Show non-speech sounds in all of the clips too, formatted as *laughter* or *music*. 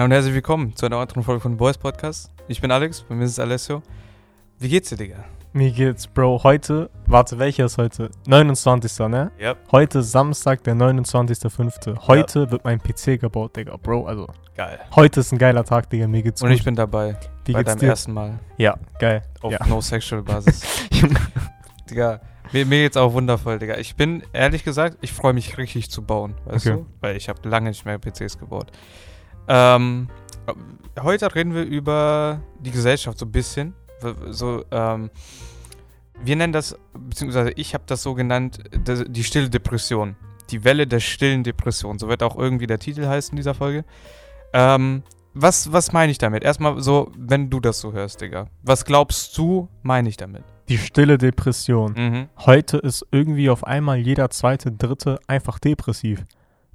Hallo und herzlich willkommen zu einer weiteren Folge von Boys Podcast. Ich bin Alex, bei mir ist Alessio. Wie geht's dir, Digga? Mir geht's, Bro. Heute, warte, welcher ist heute? 29. ne? Ja. Heute Samstag, der 29.05. Heute wird mein PC gebaut, Digga, Bro. Also, Geil. heute ist ein geiler Tag, Digga. Mir geht's Und gut. ich bin dabei. Wie bei geht's deinem dir? ersten Mal. Ja, geil. Auf Ja. No-Sexual-Basis. *laughs* Digga, mir, mir geht's auch wundervoll, Digga. Ich bin, ehrlich gesagt, ich freue mich richtig zu bauen, weißt Okay. du? Weil ich habe lange nicht mehr PCs gebaut. Ähm, heute reden wir über die Gesellschaft so ein bisschen. So, ähm, wir nennen das, beziehungsweise ich habe das so genannt, die stille Depression. Die Welle der stillen Depression. So wird auch irgendwie der Titel heißen dieser Folge. Ähm, was, was meine ich damit? Erstmal so, wenn du das so hörst, Digga. Was glaubst du, meine ich damit? Die stille Depression. Mhm. Heute ist irgendwie auf einmal jeder zweite, dritte einfach depressiv.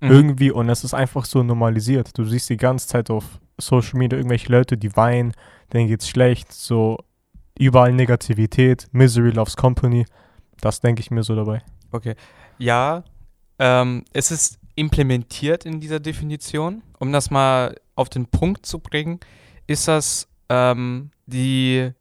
Mhm. Irgendwie, und es ist einfach so normalisiert. Du siehst die ganze Zeit auf Social Media irgendwelche Leute, die weinen, denen geht's schlecht, so überall Negativität, Misery loves Company. Das denke ich mir so dabei. Okay. Ja, ähm, es ist implementiert in dieser Definition. Um das mal auf den Punkt zu bringen, ist das ähm, die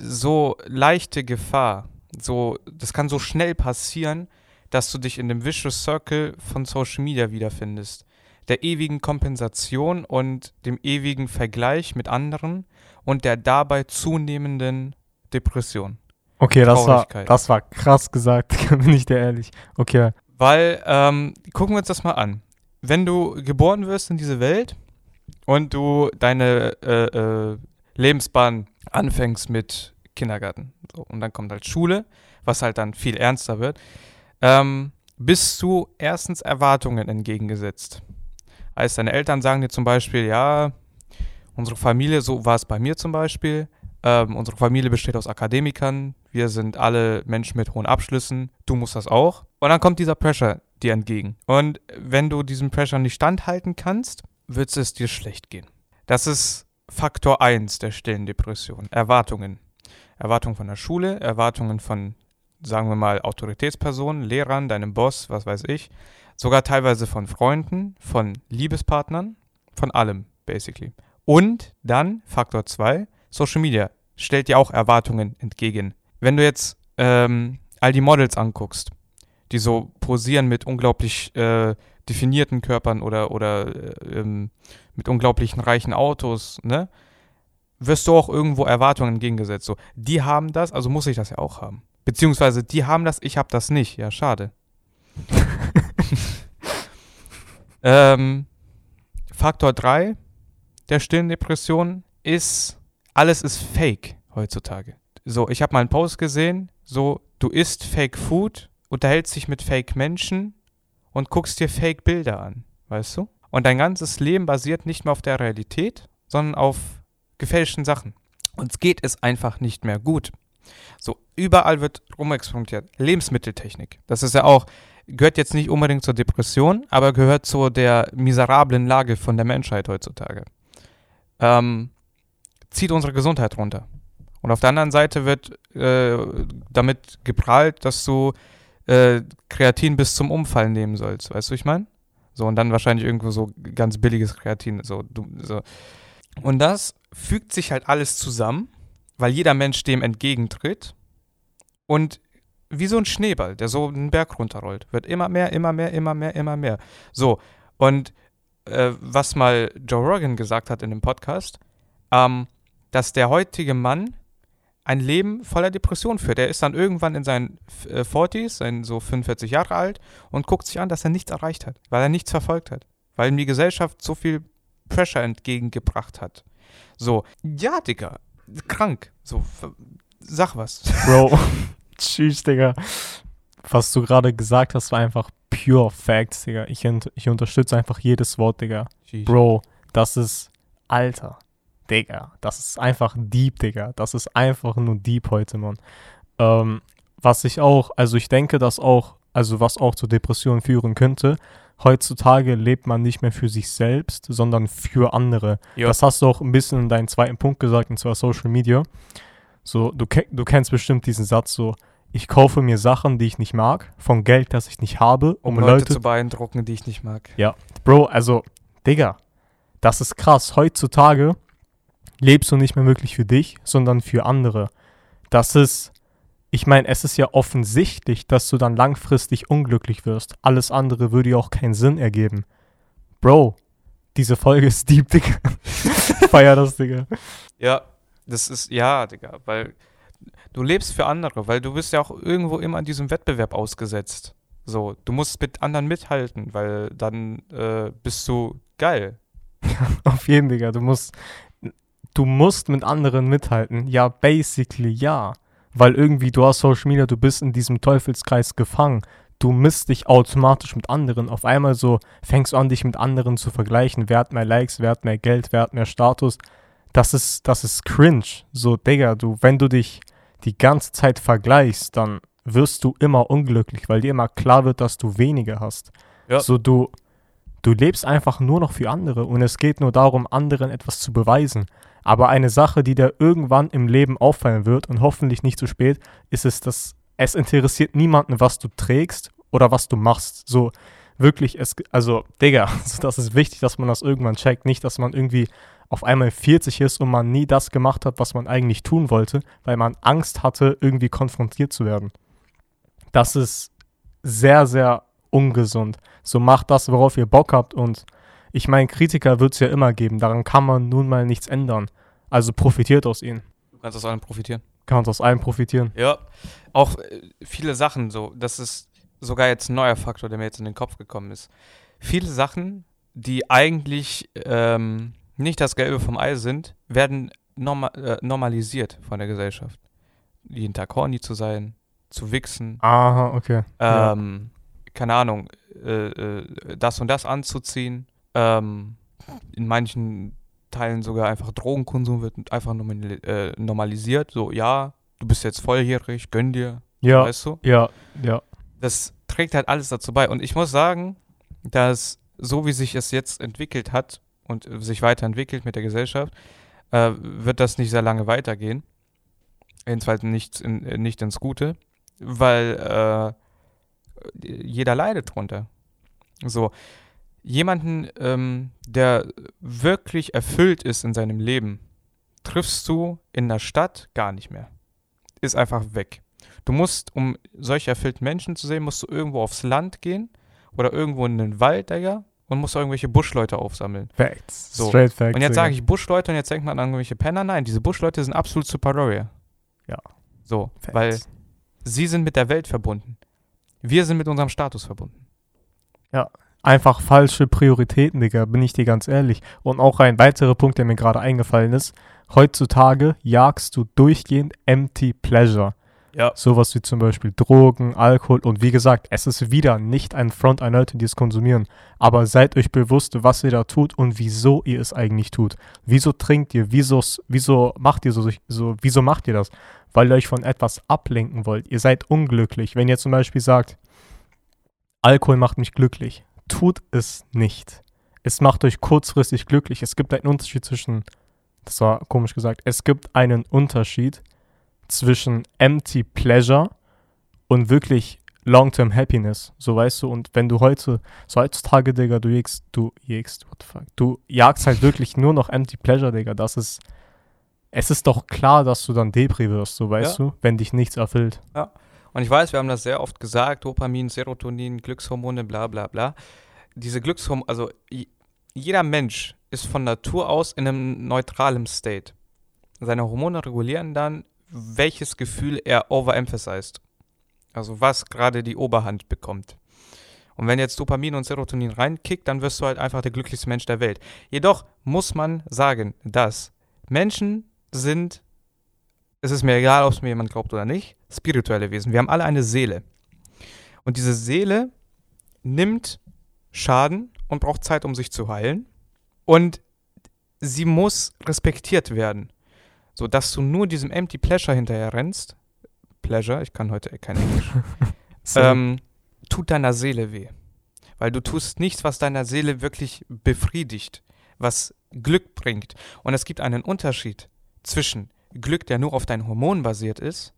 so leichte Gefahr. So, das kann so schnell passieren, dass du dich in dem Vicious Circle von Social Media wiederfindest. Der ewigen Kompensation und dem ewigen Vergleich mit anderen und der dabei zunehmenden Depression. Okay, das war, das war krass gesagt, *laughs* bin ich dir ehrlich. Okay, Weil, ähm, gucken wir uns das mal an. Wenn du geboren wirst in diese Welt und du deine äh, äh, Lebensbahn anfängst mit Kindergarten so, und dann kommt halt Schule, was halt dann viel ernster wird, ähm, bist du erstens Erwartungen entgegengesetzt. Heißt, deine Eltern sagen dir zum Beispiel, ja, unsere Familie, so war es bei mir zum Beispiel, ähm, unsere Familie besteht aus Akademikern, wir sind alle Menschen mit hohen Abschlüssen, du musst das auch. Und dann kommt dieser Pressure dir entgegen. Und wenn du diesem Pressure nicht standhalten kannst, wird es dir schlecht gehen. Das ist Faktor 1 der stillen Depression. Erwartungen. Erwartungen von der Schule, Erwartungen von, sagen wir mal, Autoritätspersonen, Lehrern, deinem Boss, was weiß ich. Sogar teilweise von Freunden, von Liebespartnern, von allem, basically. Und dann Faktor 2, Social Media stellt dir auch Erwartungen entgegen. Wenn du jetzt ähm, all die Models anguckst, die so posieren mit unglaublich äh, definierten Körpern oder, oder äh, ähm, mit unglaublichen reichen Autos, ne? Wirst du auch irgendwo Erwartungen entgegengesetzt. So, die haben das, also muss ich das ja auch haben. Beziehungsweise die haben das, ich habe das nicht. Ja, schade. *laughs* ähm, Faktor 3 der stillen Depression ist, alles ist fake heutzutage. So, ich habe mal einen Post gesehen, so, du isst Fake Food, unterhältst dich mit Fake Menschen und guckst dir Fake Bilder an, weißt du? Und dein ganzes Leben basiert nicht mehr auf der Realität, sondern auf gefälschten Sachen. Uns geht es einfach nicht mehr gut. So, überall wird rumexperimentiert. Lebensmitteltechnik. Das ist ja auch, gehört jetzt nicht unbedingt zur Depression, aber gehört zu der miserablen Lage von der Menschheit heutzutage. Ähm, zieht unsere Gesundheit runter. Und auf der anderen Seite wird äh, damit geprahlt, dass du äh, Kreatin bis zum Umfallen nehmen sollst. Weißt du, ich meine? So, und dann wahrscheinlich irgendwo so ganz billiges Kreatin. So, du, so. Und das fügt sich halt alles zusammen, weil jeder Mensch dem entgegentritt. Und wie so ein Schneeball, der so einen Berg runterrollt, wird immer mehr, immer mehr, immer mehr, immer mehr. So, und äh, was mal Joe Rogan gesagt hat in dem Podcast, ähm, dass der heutige Mann ein Leben voller Depression führt. Er ist dann irgendwann in seinen äh, 40s, sein so 45 Jahre alt und guckt sich an, dass er nichts erreicht hat, weil er nichts verfolgt hat, weil ihm die Gesellschaft so viel Pressure entgegengebracht hat. So, ja, Digga, krank. So, sag was. *laughs* Bro. Tschüss, Digga. Was du gerade gesagt hast, war einfach pure Facts, Digga. Ich, ich unterstütze einfach jedes Wort, Digga. Bro, das ist Alter. Digga, das ist einfach deep, Digga. Das ist einfach nur deep heute, Mann. Ähm, was ich auch, also ich denke, dass auch, also was auch zu Depressionen führen könnte, heutzutage lebt man nicht mehr für sich selbst, sondern für andere. Ja. Das hast du auch ein bisschen in deinem zweiten Punkt gesagt, und zwar Social Media. So, du, du kennst bestimmt diesen Satz so, ich kaufe mir Sachen, die ich nicht mag, von Geld, das ich nicht habe, um um Leute, Leute zu beeindrucken, die ich nicht mag. Bro, also, Digga, Das ist krass. Heutzutage lebst du nicht mehr wirklich für dich, sondern für andere. Das ist, ich meine, es ist ja offensichtlich, dass du dann langfristig unglücklich wirst. Alles andere würde ja auch keinen Sinn ergeben. Bro, diese Folge ist deep, Digga. *laughs* Feier das, Digga. Ja, das ist, ja, Digga, weil du lebst für andere, weil du bist ja auch irgendwo immer an diesem Wettbewerb ausgesetzt. So, du musst mit anderen mithalten, weil dann äh, bist du geil. *laughs* Auf jeden, Digga. Du musst, du musst mit anderen mithalten. Ja, basically ja. Weil irgendwie du hast Social Media, du bist in diesem Teufelskreis gefangen. Du misst dich automatisch mit anderen. Auf einmal so fängst du an, dich mit anderen zu vergleichen. Wer hat mehr Likes, wer hat mehr Geld, wer hat mehr Status. Das ist, das ist cringe. So, Digga, du, wenn du dich die ganze Zeit vergleichst, dann wirst du immer unglücklich, weil dir immer klar wird, dass du weniger hast. Ja. So, du, du lebst einfach nur noch für andere und es geht nur darum, anderen etwas zu beweisen. Aber eine Sache, die dir irgendwann im Leben auffallen wird und hoffentlich nicht zu spät, ist es, dass es interessiert niemanden, was du trägst oder was du machst. So wirklich, es, also, Digga, *laughs* das ist wichtig, dass man das irgendwann checkt. Nicht, dass man irgendwie auf einmal 40 ist und man nie das gemacht hat, was man eigentlich tun wollte, weil man Angst hatte, irgendwie konfrontiert zu werden. Das ist sehr, sehr ungesund. So macht das, worauf ihr Bock habt und ich meine, Kritiker wird es ja immer geben. Daran kann man nun mal nichts ändern. Also profitiert aus ihnen. Du kannst aus allem profitieren. Kannst aus allem profitieren. Ja, auch äh, viele Sachen so. Das ist sogar jetzt ein neuer Faktor, der mir jetzt in den Kopf gekommen ist. Viele Sachen, die eigentlich ähm, nicht das Gelbe vom Ei sind, werden norma äh, normalisiert von der Gesellschaft. Jeden Tag horny zu sein, zu wichsen. Aha, okay. Ähm, ja. Keine Ahnung, äh, äh, das und das anzuziehen. Ähm, in manchen Teilen sogar einfach Drogenkonsum wird einfach äh, normalisiert. So, ja, du bist jetzt volljährig, gönn dir. Ja. Weißt du? Ja, ja. Das trägt halt alles dazu bei. Und ich muss sagen, dass so wie sich es jetzt entwickelt hat und sich weiterentwickelt mit der Gesellschaft, äh, wird das nicht sehr lange weitergehen. Jedenfalls nicht, in, nicht ins Gute, weil äh, jeder leidet drunter. So, jemanden, ähm, der wirklich erfüllt ist in seinem Leben, triffst du in der Stadt gar nicht mehr. Ist einfach weg. Du musst, um solche erfüllten Menschen zu sehen, musst du irgendwo aufs Land gehen oder irgendwo in den Wald, Digga, und musst irgendwelche Buschleute aufsammeln. Facts. So. Straight Facts. Und jetzt sage ich Buschleute und jetzt denkt man an irgendwelche Penner. Nein, diese Buschleute sind absolut superior. Ja. So, Facts. weil sie sind mit der Welt verbunden. Wir sind mit unserem Status verbunden. Ja, einfach falsche Prioritäten, Digga, bin ich dir ganz ehrlich. Und auch ein weiterer Punkt, der mir gerade eingefallen ist. Heutzutage jagst du durchgehend Empty Pleasure. Ja. Sowas wie zum Beispiel Drogen, Alkohol und wie gesagt, es ist wieder nicht ein Front an Leute, die es konsumieren. Aber seid euch bewusst, was ihr da tut und wieso ihr es eigentlich tut. Wieso trinkt ihr? Wieso, wieso macht ihr so, so? Wieso macht ihr das? Weil ihr euch von etwas ablenken wollt. Ihr seid unglücklich. Wenn ihr zum Beispiel sagt, Alkohol macht mich glücklich, tut es nicht. Es macht euch kurzfristig glücklich. Es gibt einen Unterschied zwischen, das war komisch gesagt, es gibt einen Unterschied zwischen empty pleasure und wirklich long-term happiness. So weißt du, und wenn du heute, so heutzutage, Digga, du jägst, du jägst, what the fuck, du jagst halt wirklich nur noch empty pleasure, Digga, das ist, es ist doch klar, dass du dann Depri wirst, so weißt ja. du, wenn dich nichts erfüllt. Ja. Und ich weiß, wir haben das sehr oft gesagt, Dopamin, Serotonin, Glückshormone, bla bla bla diese Glückshormone, also jeder Mensch ist von Natur aus in einem neutralen State. Seine Hormone regulieren dann, welches Gefühl er overemphasized. Also was gerade die Oberhand bekommt. Und wenn jetzt Dopamin und Serotonin reinkickt, dann wirst du halt einfach der glücklichste Mensch der Welt. Jedoch muss man sagen, dass Menschen sind, es ist mir egal, ob es mir jemand glaubt oder nicht, spirituelle Wesen. Wir haben alle eine Seele. Und diese Seele nimmt Schaden und braucht Zeit, um sich zu heilen. Und sie muss respektiert werden. So dass du nur diesem Empty Pleasure hinterher rennst. Pleasure, ich kann heute kein Englisch. *laughs* ähm, tut deiner Seele weh. Weil du tust nichts, was deiner Seele wirklich befriedigt, was Glück bringt. Und es gibt einen Unterschied zwischen Glück, der nur auf deinen Hormonen basiert ist,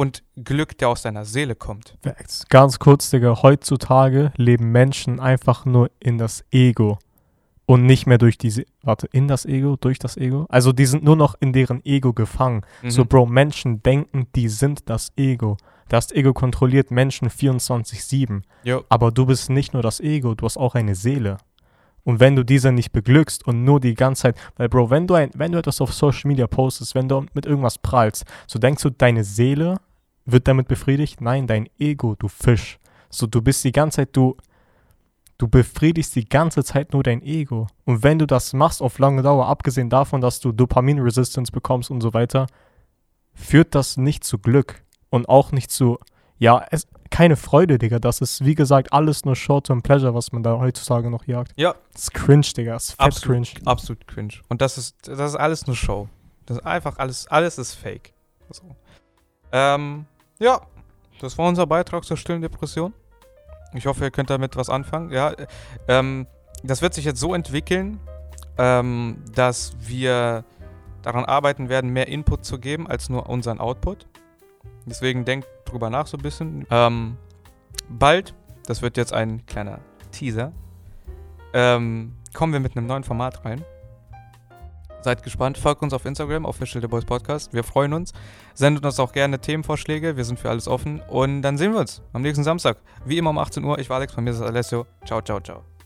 und Glück, der aus deiner Seele kommt. Ganz kurz, Digga, heutzutage leben Menschen einfach nur in das Ego und nicht mehr durch diese, warte, in das Ego, durch das Ego. Also die sind nur noch in deren Ego gefangen. Mhm. So, Bro, Menschen denken, die sind das Ego. Das Ego kontrolliert Menschen 24-7. Aber du bist nicht nur das Ego, du hast auch eine Seele. Und wenn du diese nicht beglückst und nur die ganze Zeit, weil Bro, wenn du ein, wenn du etwas auf Social Media postest, wenn du mit irgendwas prallst, so denkst du, deine Seele wird damit befriedigt? Nein, dein Ego, du Fisch. So, du bist die ganze Zeit, du, du befriedigst die ganze Zeit nur dein Ego. Und wenn du das machst auf lange Dauer, abgesehen davon, dass du Dopamin-Resistance bekommst und so weiter, führt das nicht zu Glück und auch nicht zu, ja, es, keine Freude, Digga. Das ist, wie gesagt, alles nur Short-Term Pleasure, was man da heutzutage noch jagt. Ja. Das ist cringe, Digga. Das ist fett absolut, cringe. Absolut cringe. Und das ist, das ist alles nur Show. Das ist einfach alles, alles ist fake. So. Ähm, ja, das war unser Beitrag zur stillen Depression. Ich hoffe, ihr könnt damit was anfangen. Ja, ähm, das wird sich jetzt so entwickeln, ähm, dass wir daran arbeiten werden, mehr Input zu geben als nur unseren Output. Deswegen denkt drüber nach so ein bisschen. Ähm, bald, das wird jetzt ein kleiner Teaser, ähm, kommen wir mit einem neuen Format rein. Seid gespannt. Folgt uns auf Instagram, Official The Boys Podcast. Wir freuen uns. Sendet uns auch gerne Themenvorschläge. Wir sind für alles offen. Und dann sehen wir uns am nächsten Samstag. Wie immer um 18 Uhr. Ich war Alex, bei mir ist Alessio. Ciao, ciao, ciao.